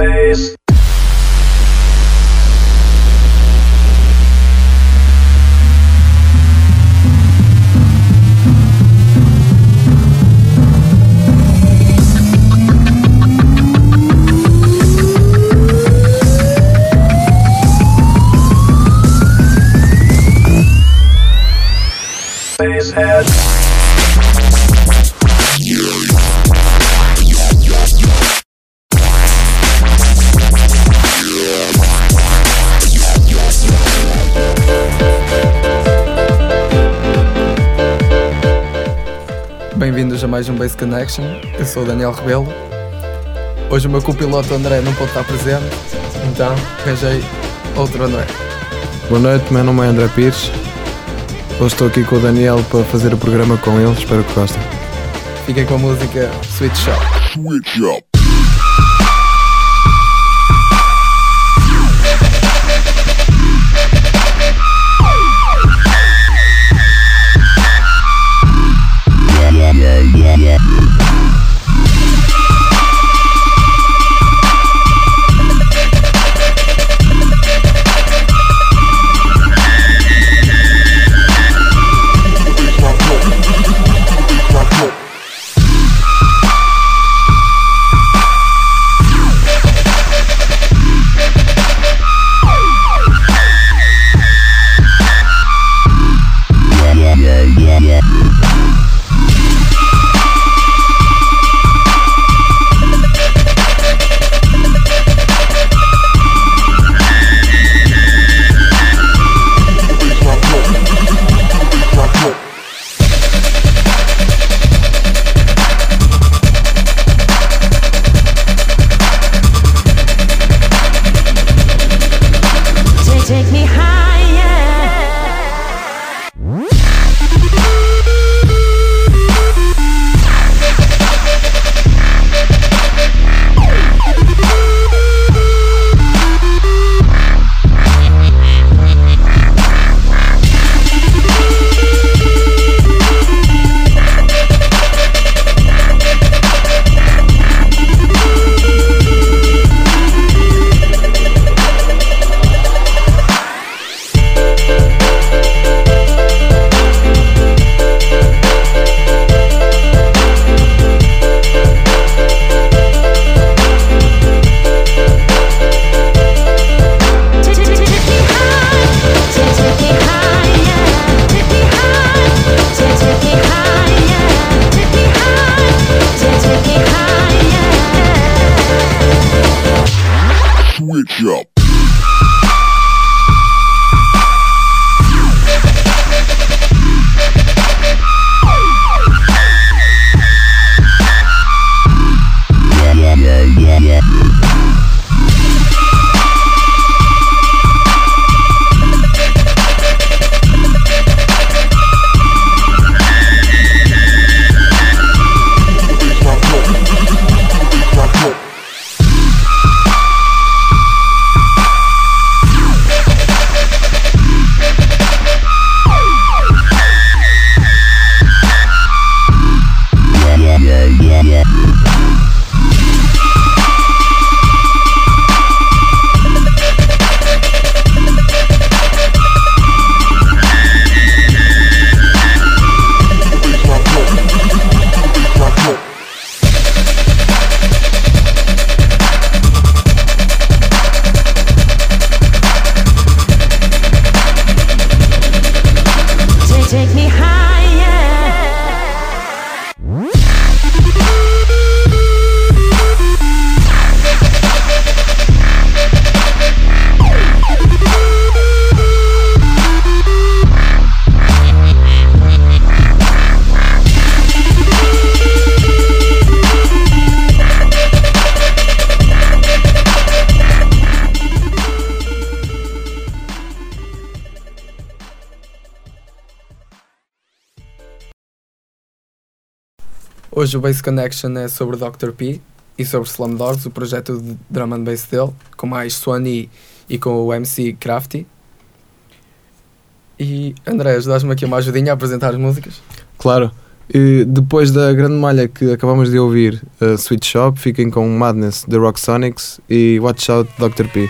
Face. Connection. Eu sou o Daniel Rebelo. Hoje o meu copiloto André não pode estar presente, então arranjei outro André. Boa noite, meu nome é André Pires. Hoje estou aqui com o Daniel para fazer o programa com ele, espero que gostem. Fiquem com a música Sweet Shop. Take, Hoje o Base Connection é sobre Dr. P e sobre Slumdogs, o projeto de drum and bass dele, com mais Swanee e com o MC Crafty. E André, ajudas-me aqui uma ajudinha a apresentar as músicas? Claro, E depois da grande malha que acabamos de ouvir, uh, Sweet Shop, fiquem com Madness The Rock Sonics e Watch Out Dr. P.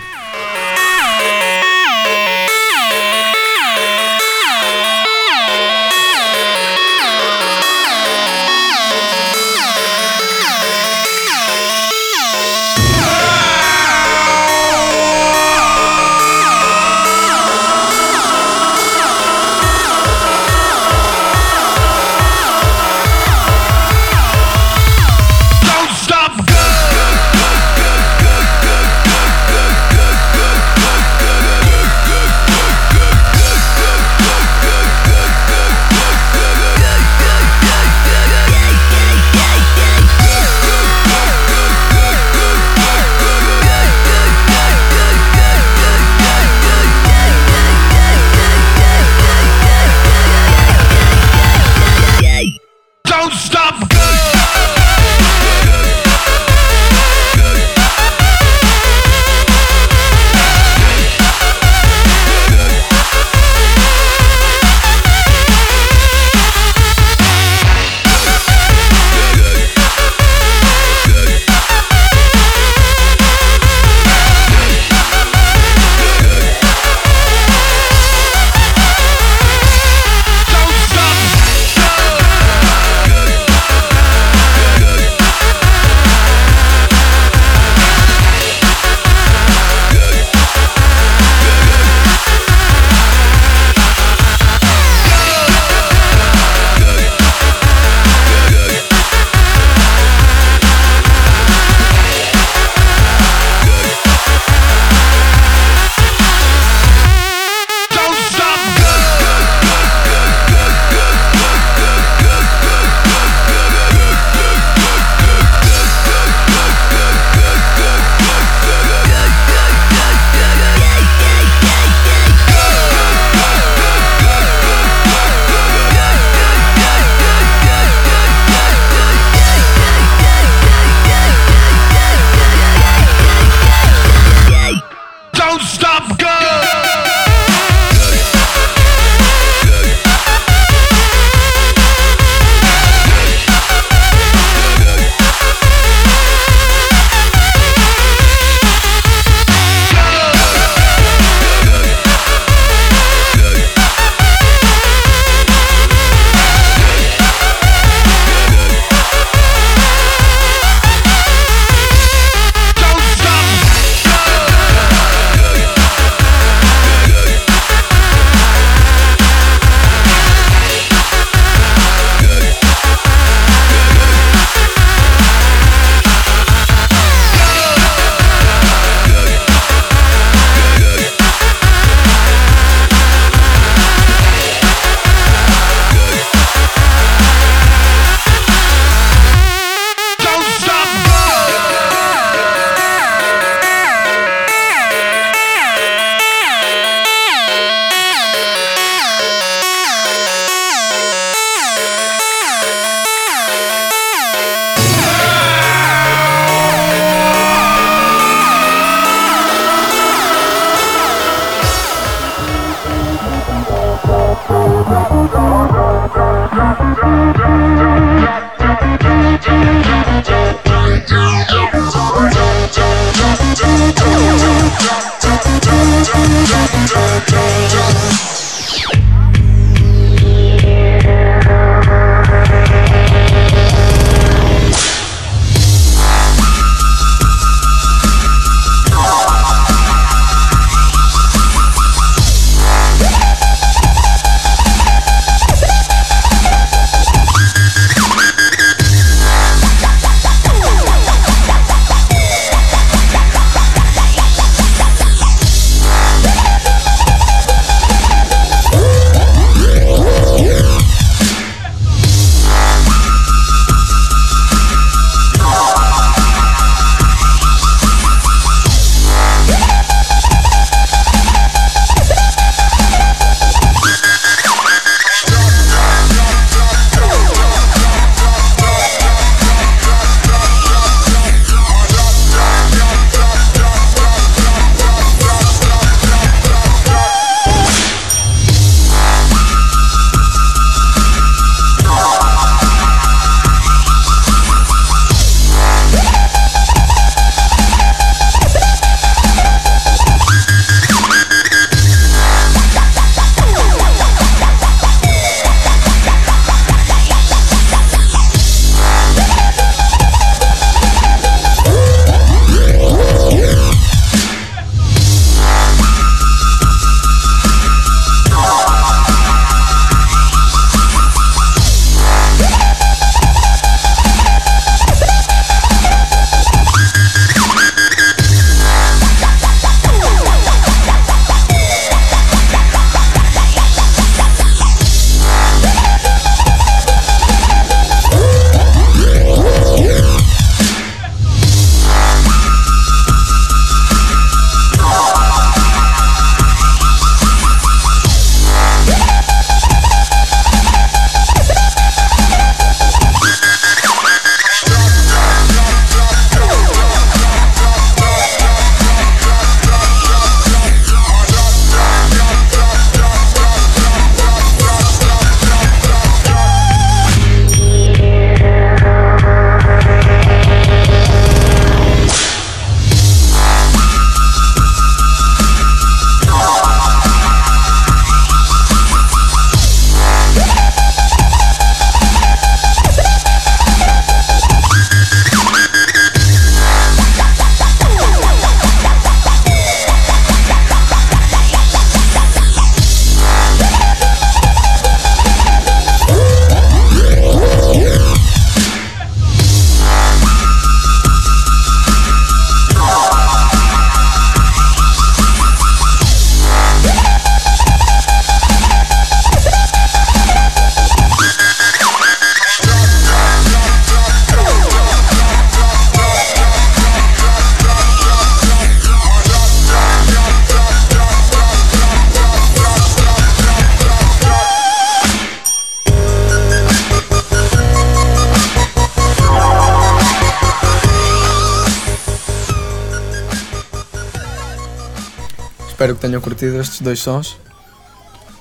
Espero que tenham curtido estes dois sons.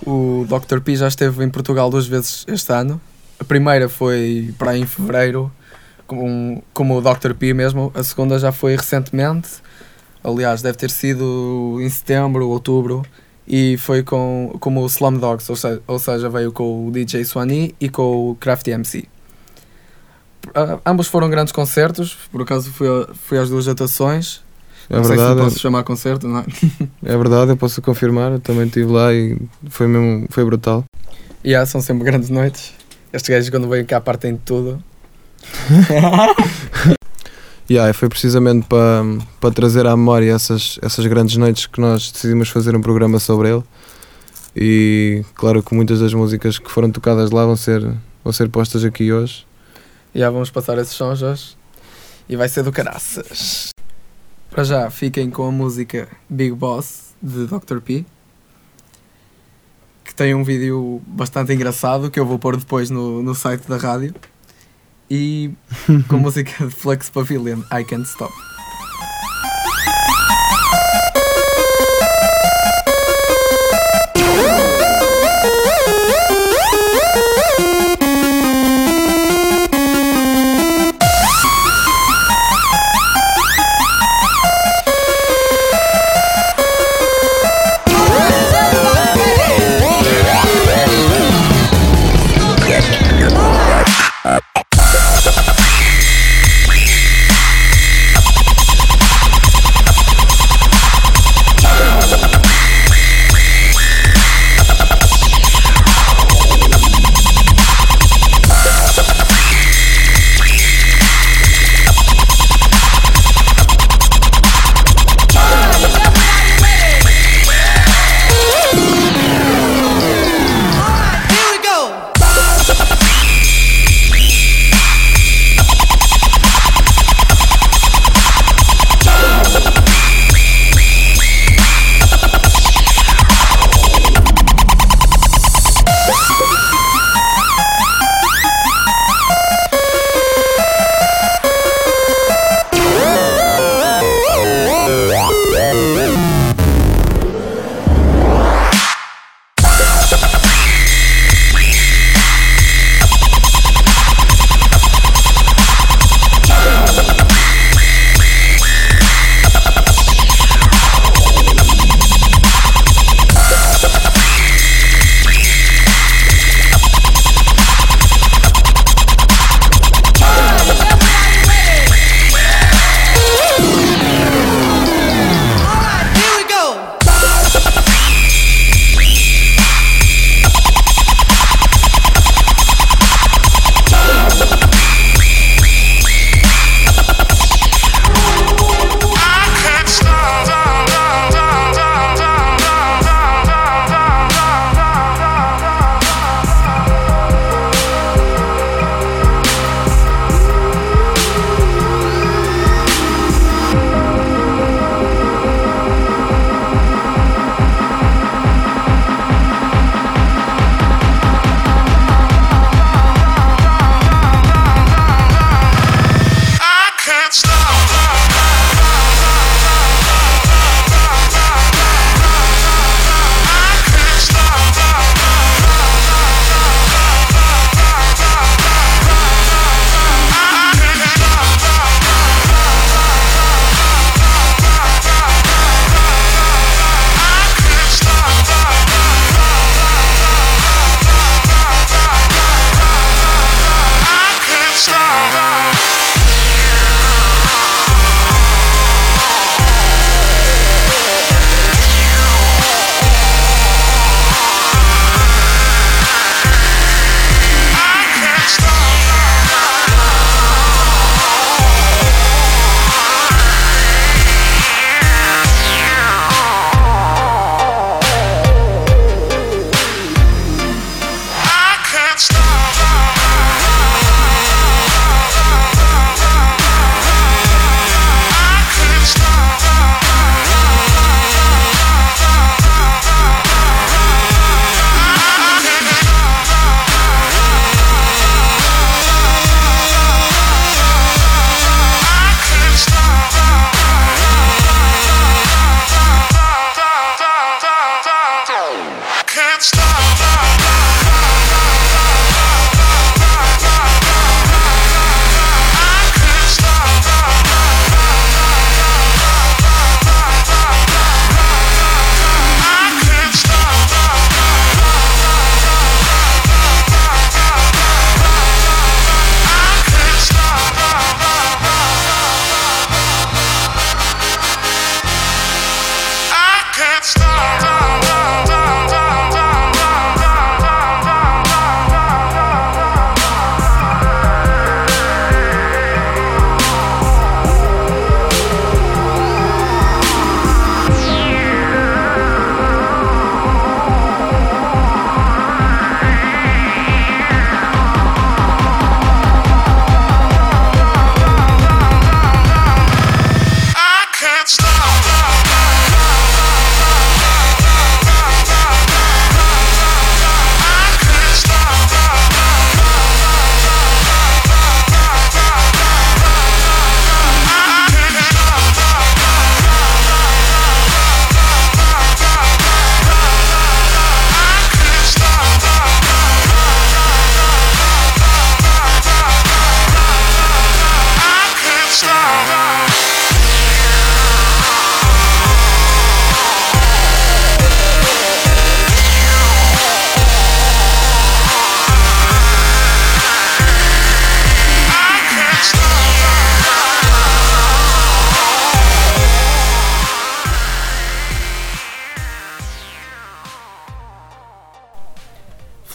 O Dr. P já esteve em Portugal duas vezes este ano. A primeira foi para em fevereiro, como, como o Dr. P mesmo. A segunda já foi recentemente. Aliás, deve ter sido em setembro, outubro. E foi com, como o Slum Dogs, ou seja, ou seja, veio com o DJ Swanee e com o Crafty MC. Ah, ambos foram grandes concertos, por acaso fui, a- fui às duas atuações. É não sei se verdade, posso chamar concerto, não é? é verdade, eu posso confirmar. Eu também estive lá e foi mesmo foi brutal. E yeah, são sempre grandes noites. Estes gajos quando vêm cá partem de tudo. Yeah, e foi precisamente para, para trazer à memória essas, essas grandes noites que nós decidimos fazer um programa sobre ele. E claro que muitas das músicas que foram tocadas lá vão ser, vão ser postas aqui hoje. E já vamos passar esses sons hoje. E vai ser do caraças. Para já, fiquem com a música Big Boss de Dr. P. Que tem um vídeo bastante engraçado que eu vou pôr depois no, no site da rádio. E com a música de Flex Pavilion, I Can't Stop.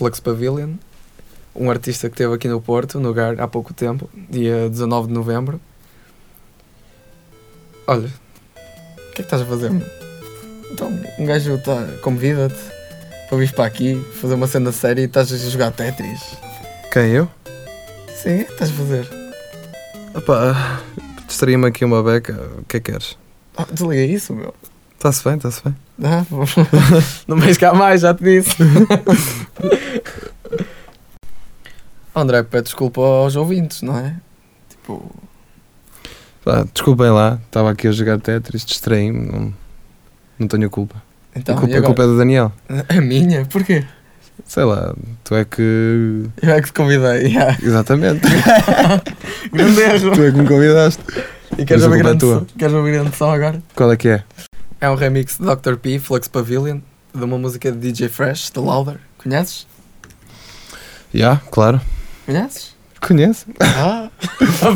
Flux Pavilion, um artista que esteve aqui no Porto, no Gar, há pouco tempo, dia 19 de novembro. Olha, o que é que estás a fazer? meu? Então, um gajo tá, convida-te para vir para aqui, fazer uma cena séria e estás a jogar Tetris. Quem eu? Sim, o que estás a fazer? Opa, distraí-me aqui uma beca. O que é que queres? Ah, desliga isso, meu. Está-se bem, está-se bem. Ah, não vais cá mais, já te disse. André, pede desculpa aos ouvintes, não é? Tipo, Pá, desculpem lá, estava aqui a jogar Tetris, distraí-me. Não, não tenho culpa. então, a, culpa, a culpa é do Daniel. A minha? Porquê? Sei lá, tu é que. Eu é que te convidei. yeah. Exatamente. grande erro. tu é que me convidaste. E queres Mas a ouvir culpa é grande, som? queres ouvir grande som agora? Qual é que é? É um remix de Dr. P, Flux Pavilion, de uma música de DJ Fresh, The Louder. Conheces? Já, claro. Conheces? Conheço. Ah!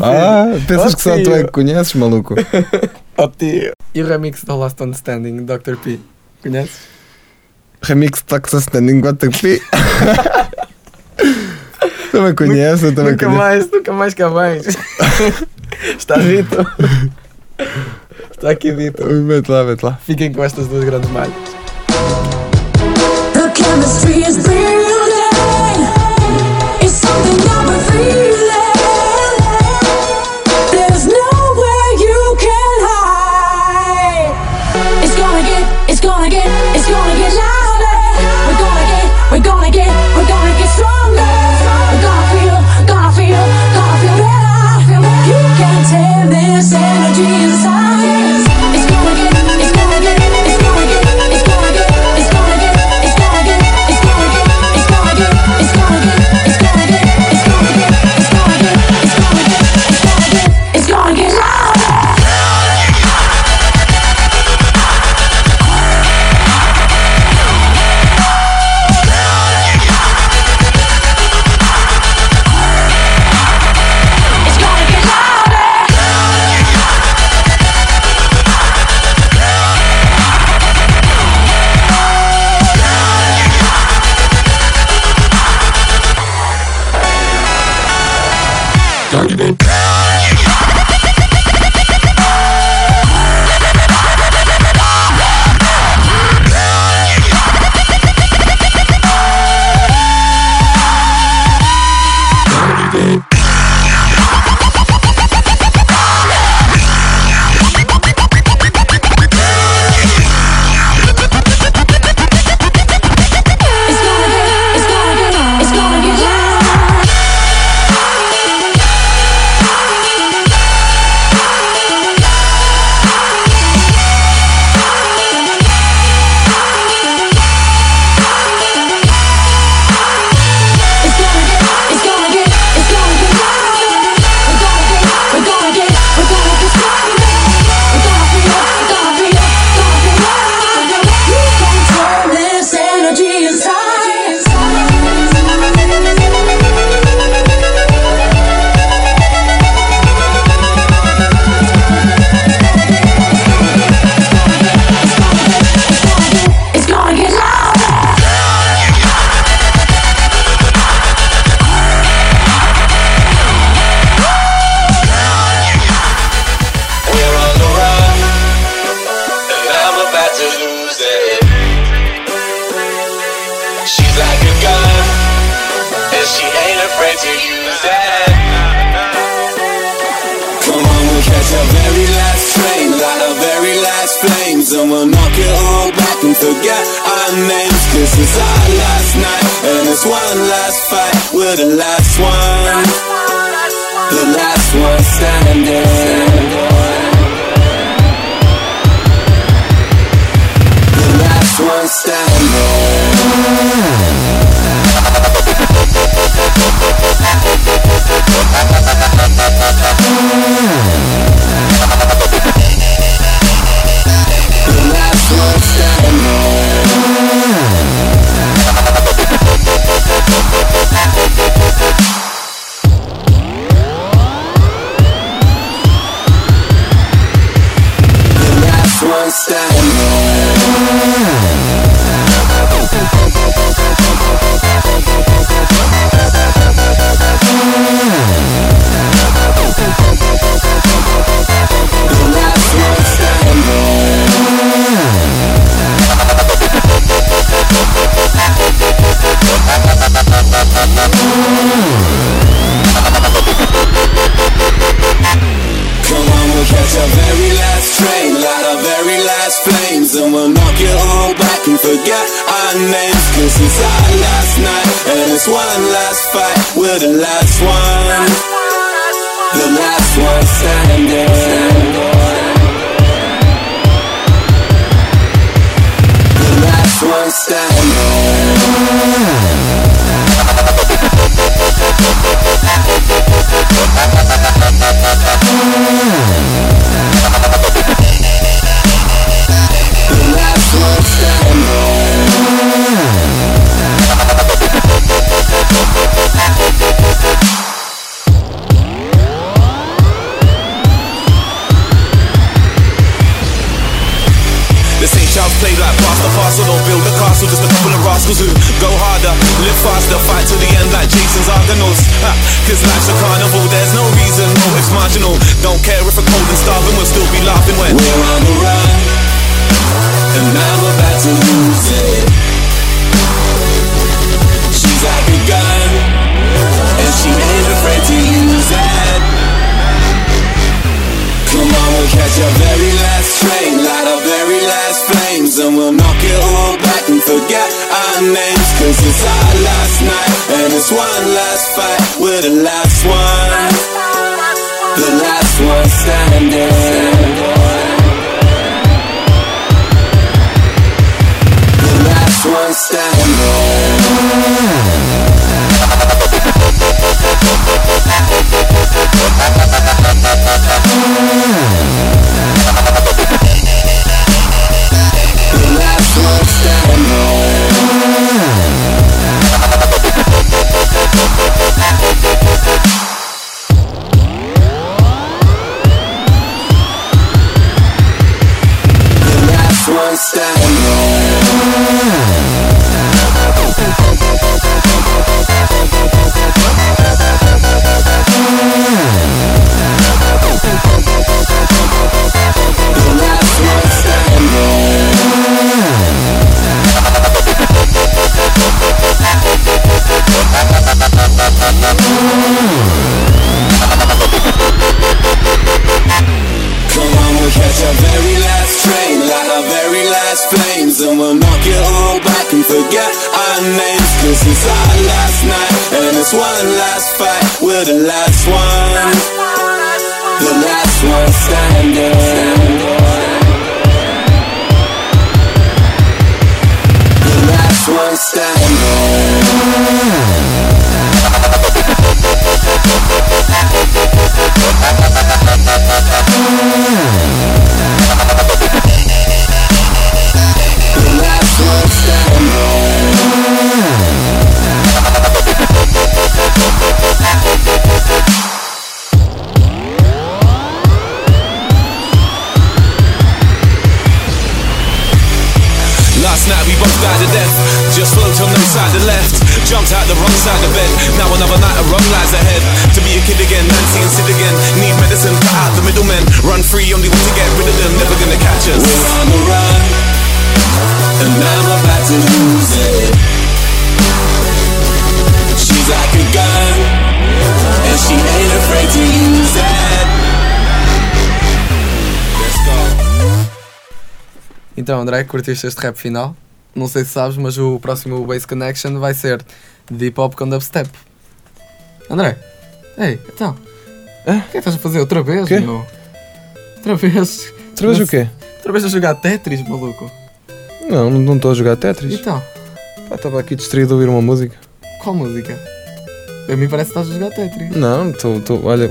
Ah, pensas Oh, que só tu é que conheces, maluco? Oh, tio. E o remix da Last One Standing, Dr. P. Conheces? Remix de Texas Standing Got P. também conheço, eu também nunca conheço. mais, nunca mais cá vens. Está dito. Está aqui dito. Mete lá, mete lá. Fiquem com estas duas grandes malhas. He is Cause life's a carnival, there's no reason, no, it's marginal Don't care if we're cold and starving, we'll still be laughing when We're on the run, and I'm about to lose it. She's like a gun, and she ain't afraid to use it. Come on, we'll catch our very last train, light our very last flames, and we'll knock it all forget our names. Cause it's our last night, and it's one last fight. We're the last one, the last one standing. The last one standing. The last one standing. Come on, we'll catch our very last train, light our very last flames, and we'll knock it all back and forget our it's our last night, and it's one last fight. We're the last one, the last one standing. The last one standing. The last Last night we both died of death. Just float on no side the left. Jumped out the wrong side of bed. Now another night of wrong lies ahead. To be a kid again, Nancy and Sid again. Need medicine, cut out the middlemen. Run free, only way to get rid of them. Never gonna catch us. We're on the run, and I'm about to lose it. She's like a gun, and she ain't afraid to use it. Então, André, curtiste este rap final? Não sei se sabes, mas o próximo Base Connection vai ser de hip hop com dubstep. André, ei, então, Hã? o que é que estás a fazer outra vez, Quê? meu? Outra vez? Outra vez o quê? Outra vez a jogar Tetris, maluco. Não, não estou a jogar Tetris. Então, Pá, Estava aqui distraído a ouvir uma música. qual música? A mim parece que estás a jogar Tetris. Não, estou. Olha.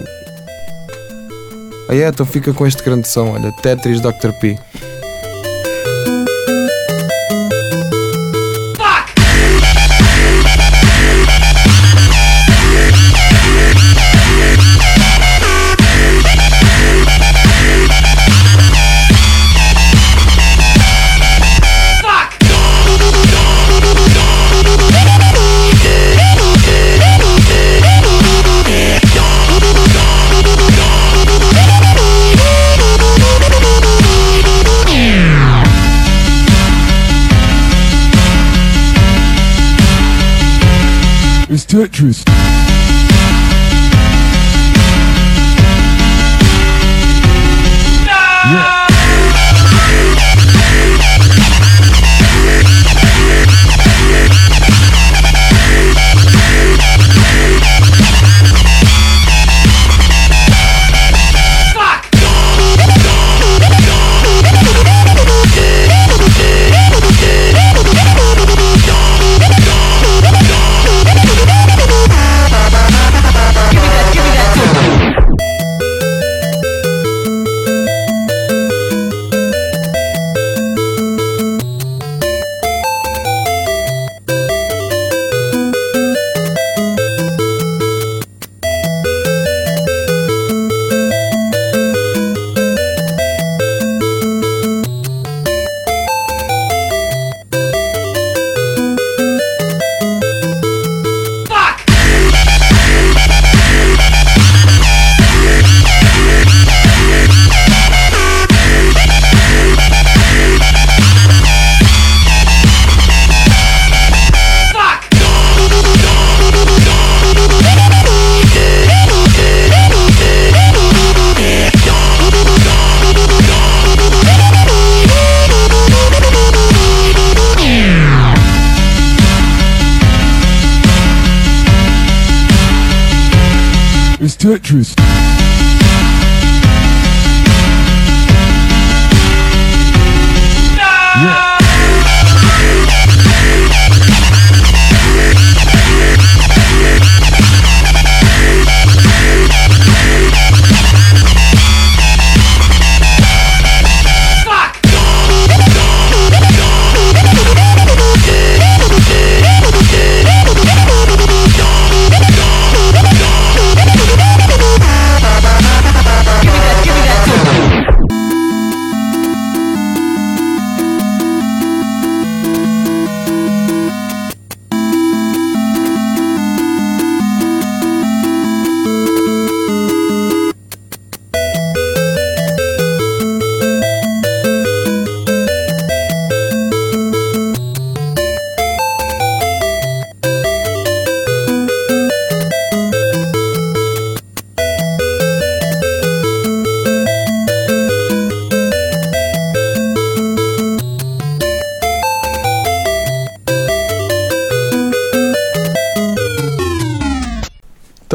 Ah, é, então fica com este grande som. Olha, Tetris Dr. P. treacherous. Tetris.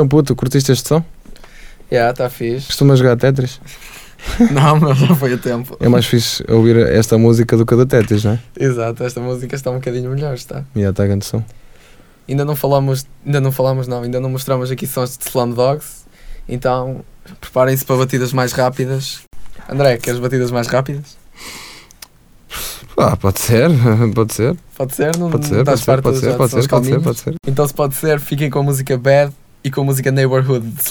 Então, puto, curtiste este som? Yeah, está fixe. Costumas jogar Tetris? Não, mas já foi a tempo. É mais fixe ouvir esta música do que a do Tetris, não é? Exato, esta música está um bocadinho melhor, está. E já está a grande som. Ainda não falamos, ainda não falamos não, ainda não mostramos aqui sons de Slum Dogs. Então, preparem-se para batidas mais rápidas. André, queres batidas mais rápidas? Ah, pode ser, pode ser, Pode ser? Não, pode não ser, pode ser, pode de ser, pode ser, pode ser, pode ser. Então, se pode ser, fiquem com a música Bad e com a música Neighborhood de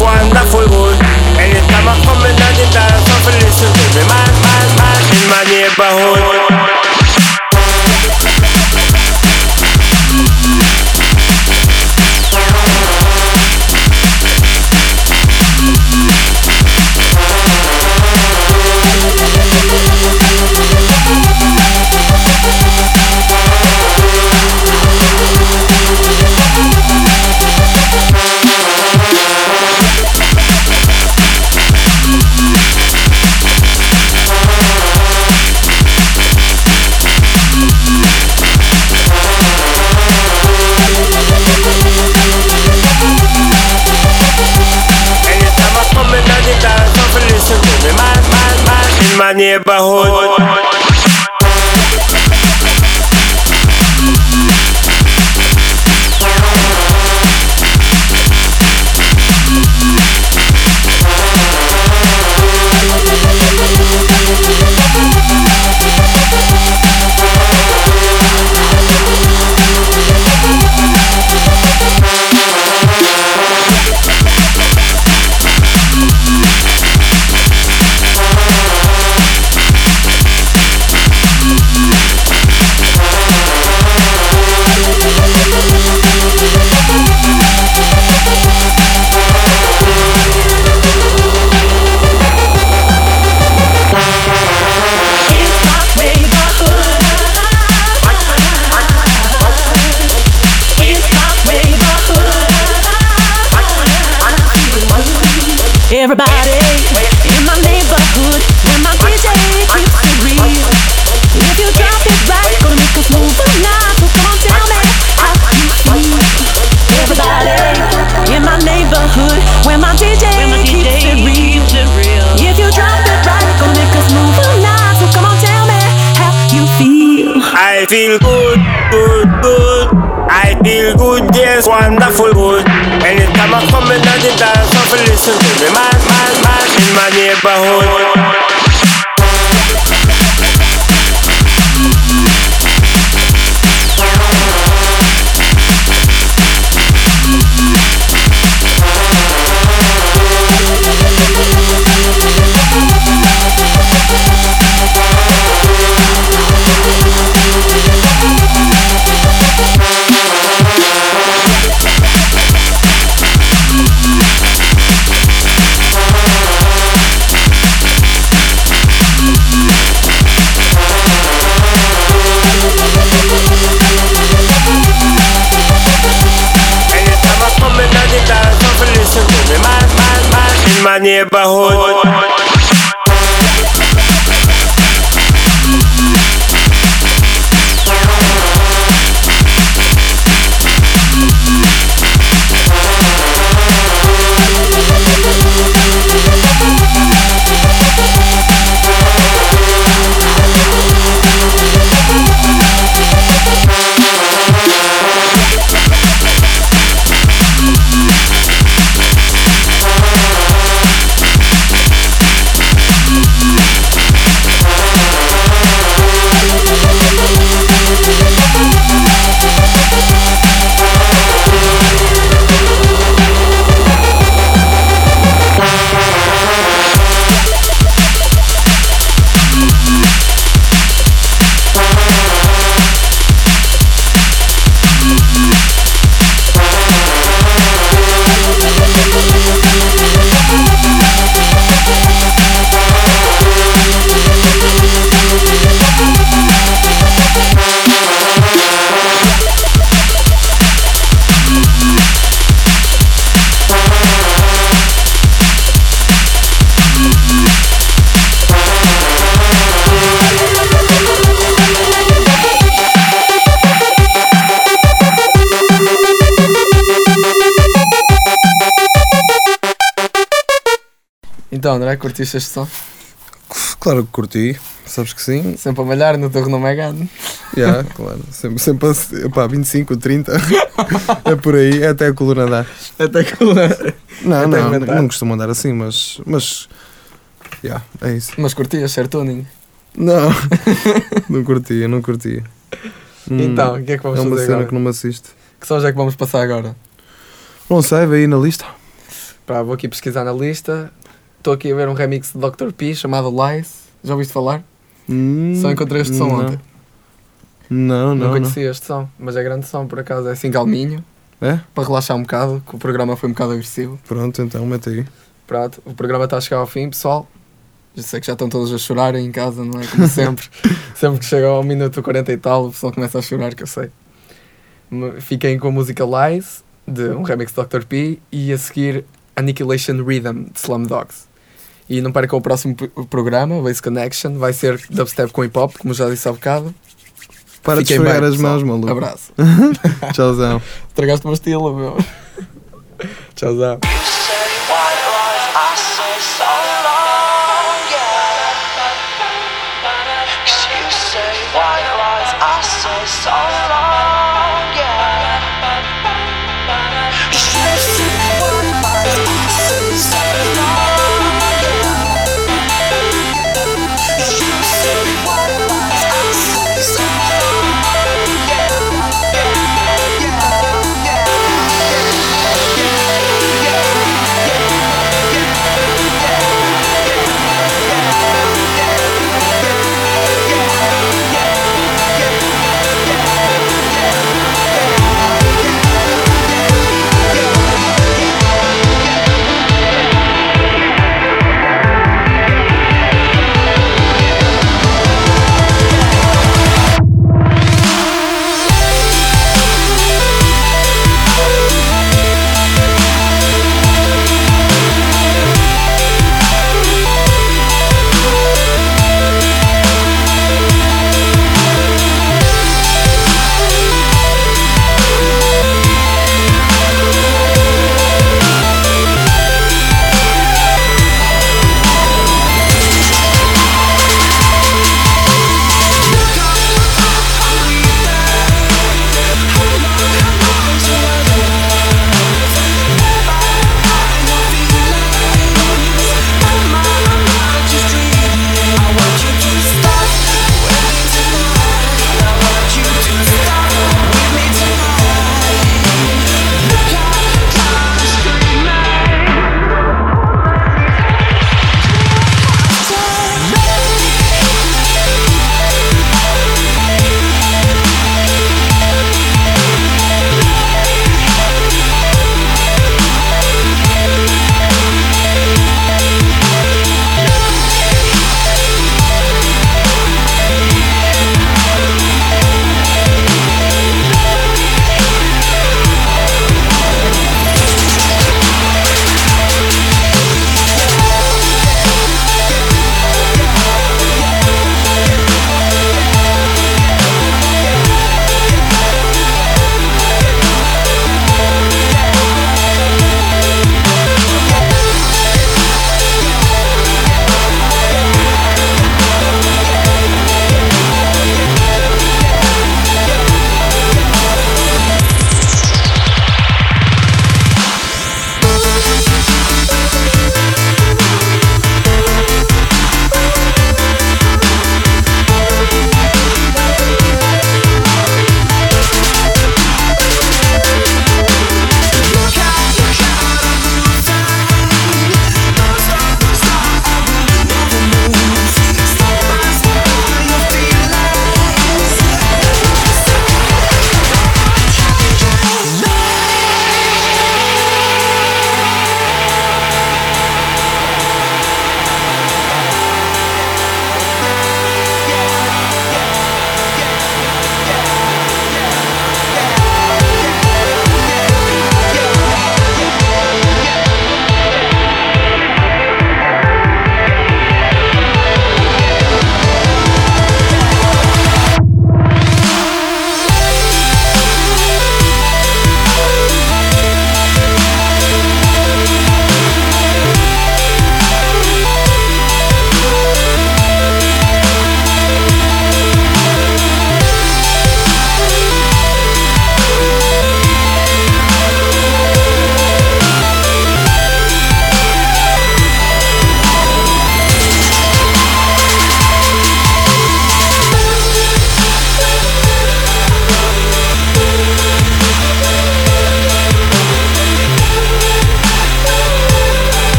wonderful world. And it's time I come I for bajo I feel good, good, good. I feel good, yes, wonderful good. Anytime I come in at the dance, I feel listen to me, man, man, man, in my neighborhood. é? Curtiste este som? Claro que curti, sabes que sim. Sempre a malhar no teu renome é gado. Já, claro. Sempre, sempre a pá, 25, 30. é por aí, é até a coluna dá. Até a coluna Não, até não, inventar. não costumo andar assim, mas. Mas. Já, yeah, é isso. Mas curtias ser tuning? Não, não curtia, não curtia. Hum, então, o hum, que é que vamos fazer? É uma fazer cena agora? que não me assiste. Que sons é que vamos passar agora? Não sei, vem aí na lista. Pá, vou aqui pesquisar na lista. Estou aqui a ver um remix de Dr. P chamado Lies. Já ouviste falar? Hum, Só encontrei este som não. ontem. Não, Não, não, não. conhecia este som, mas é grande som por acaso. É assim galminho. É? Para relaxar um bocado, que o programa foi um bocado agressivo. Pronto, então, mete aí. Pronto, o programa está a chegar ao fim, pessoal. Eu sei que já estão todos a chorar em casa, não é? Como sempre. sempre que chega ao minuto 40 e tal, o pessoal começa a chorar, que eu sei. Fiquem com a música Lies, de um remix de Dr. P, e a seguir Annihilation Rhythm, de Slum Dogs. E não percam o próximo programa, Base Connection, vai ser dubstep com hip hop, como já disse há bocado. Para de Fiquem esfregar as mãos, maluco. Abraço. Tchauzão. Tragaste uma estila, meu. Tchauzão.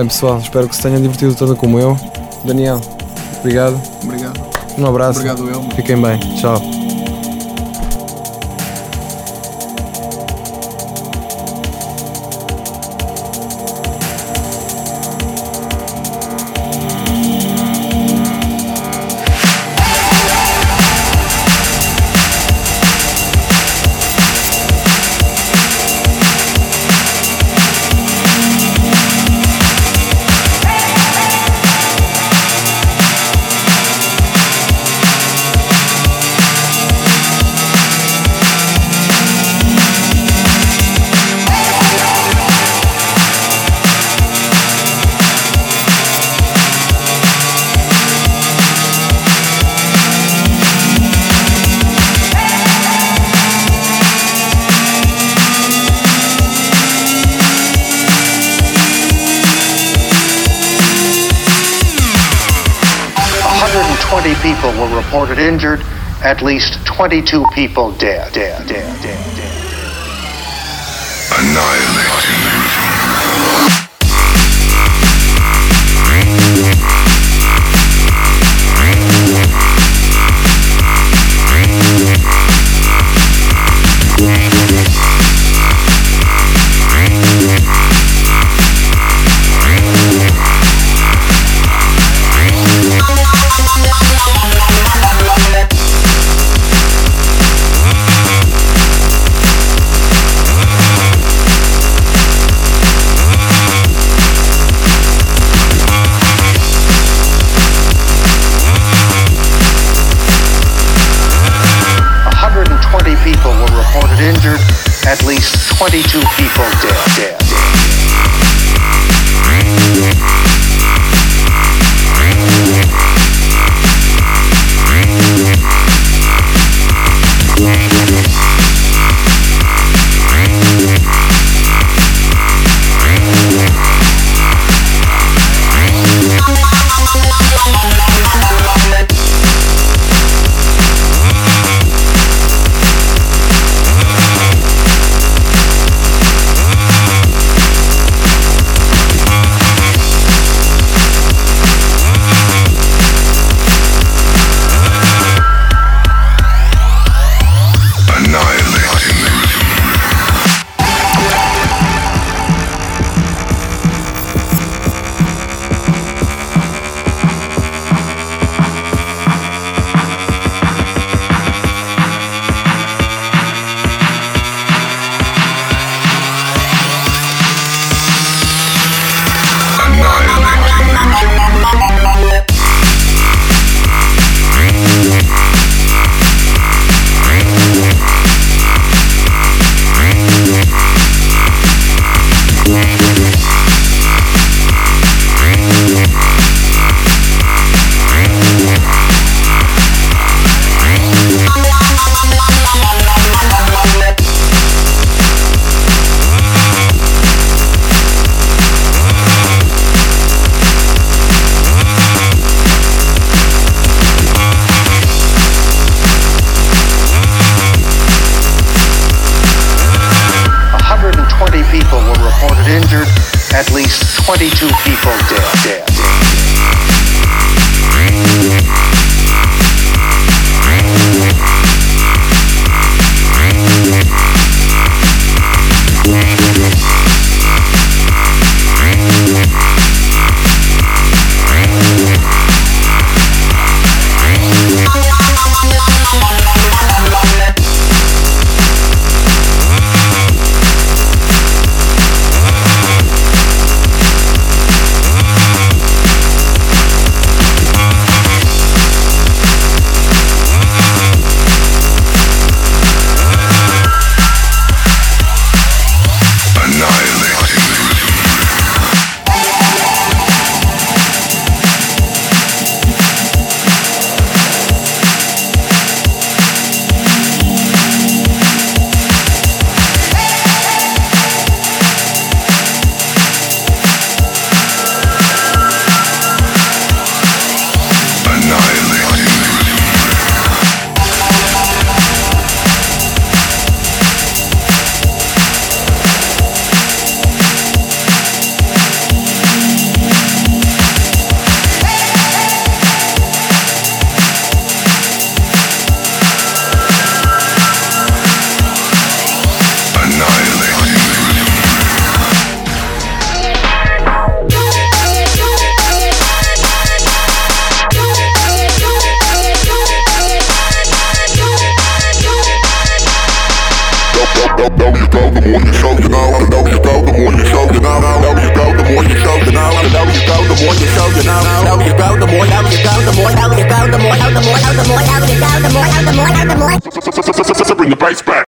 Bem, pessoal, espero que se tenham divertido tanto como eu. Daniel, obrigado. Obrigado. Um abraço. Obrigado eu. Fiquem bem. Tchau. Reported injured, at least twenty-two people dead, dead, dead, dead,